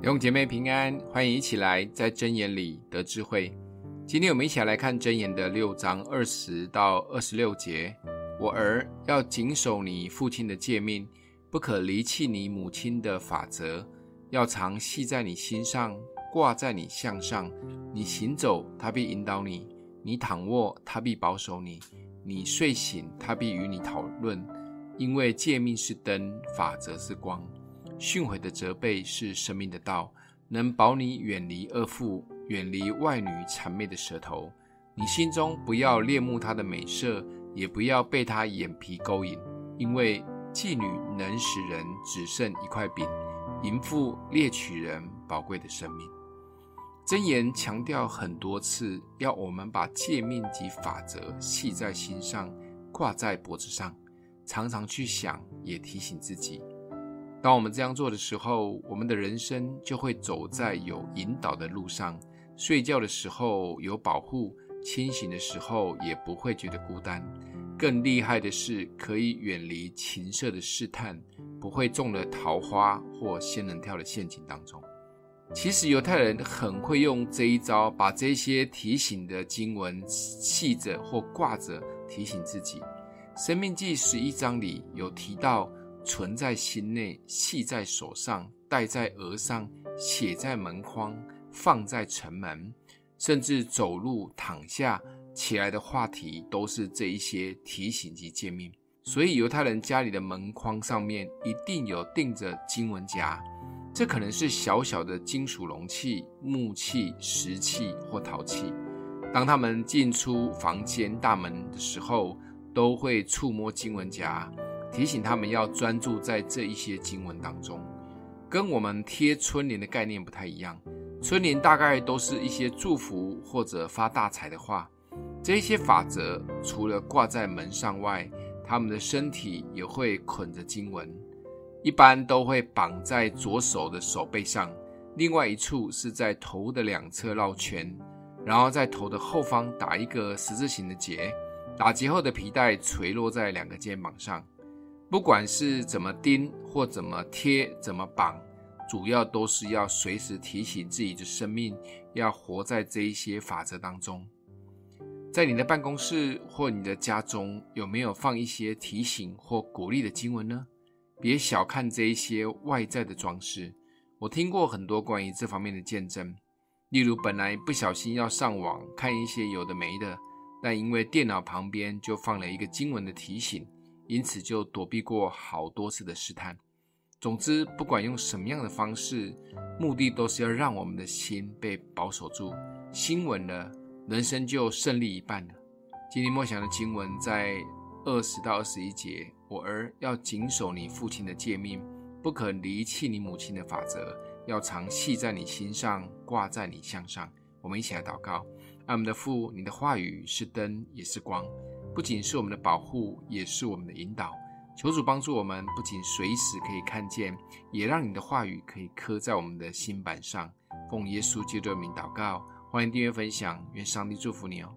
弟兄姐妹平安，欢迎一起来在真言里得智慧。今天我们一起来看真言的六章二十到二十六节。我儿要谨守你父亲的诫命，不可离弃你母亲的法则，要常系在你心上，挂在你项上。你行走，他必引导你；你躺卧，他必保守你；你睡醒，他必与你讨论。因为诫命是灯，法则是光。训诲的责备是生命的道，能保你远离恶妇，远离外女谄媚的舌头。你心中不要恋慕她的美色，也不要被她眼皮勾引，因为妓女能使人只剩一块饼，淫妇猎取人宝贵的生命。箴言强调很多次，要我们把诫命及法则系在心上，挂在脖子上，常常去想，也提醒自己。当我们这样做的时候，我们的人生就会走在有引导的路上。睡觉的时候有保护，清醒的时候也不会觉得孤单。更厉害的是，可以远离情色的试探，不会中了桃花或仙人跳的陷阱当中。其实犹太人很会用这一招，把这些提醒的经文系着或挂着，提醒自己。生命记十一章里有提到。存在心内，系在手上，戴在额上，写在门框，放在城门，甚至走路、躺下、起来的话题，都是这一些提醒及诫命。所以犹太人家里的门框上面一定有钉着经文夹，这可能是小小的金属容器、木器、石器或陶器。当他们进出房间大门的时候，都会触摸经文夹。提醒他们要专注在这一些经文当中，跟我们贴春联的概念不太一样。春联大概都是一些祝福或者发大财的话。这些法则除了挂在门上外，他们的身体也会捆着经文，一般都会绑在左手的手背上，另外一处是在头的两侧绕圈，然后在头的后方打一个十字形的结，打结后的皮带垂落在两个肩膀上。不管是怎么钉或怎么贴、怎么绑，主要都是要随时提醒自己的生命，要活在这一些法则当中。在你的办公室或你的家中，有没有放一些提醒或鼓励的经文呢？别小看这一些外在的装饰。我听过很多关于这方面的见证，例如本来不小心要上网看一些有的没的，但因为电脑旁边就放了一个经文的提醒。因此就躲避过好多次的试探。总之，不管用什么样的方式，目的都是要让我们的心被保守住。心稳了，人生就胜利一半了。今天默想的经文在二十到二十一节：我儿要谨守你父亲的诫命，不可离弃你母亲的法则，要常系在你心上，挂在你项上。我们一起来祷告：爱我们的父，你的话语是灯，也是光。不仅是我们的保护，也是我们的引导。求主帮助我们，不仅随时可以看见，也让你的话语可以刻在我们的心板上。奉耶稣基督的名祷告，欢迎订阅分享，愿上帝祝福你哦。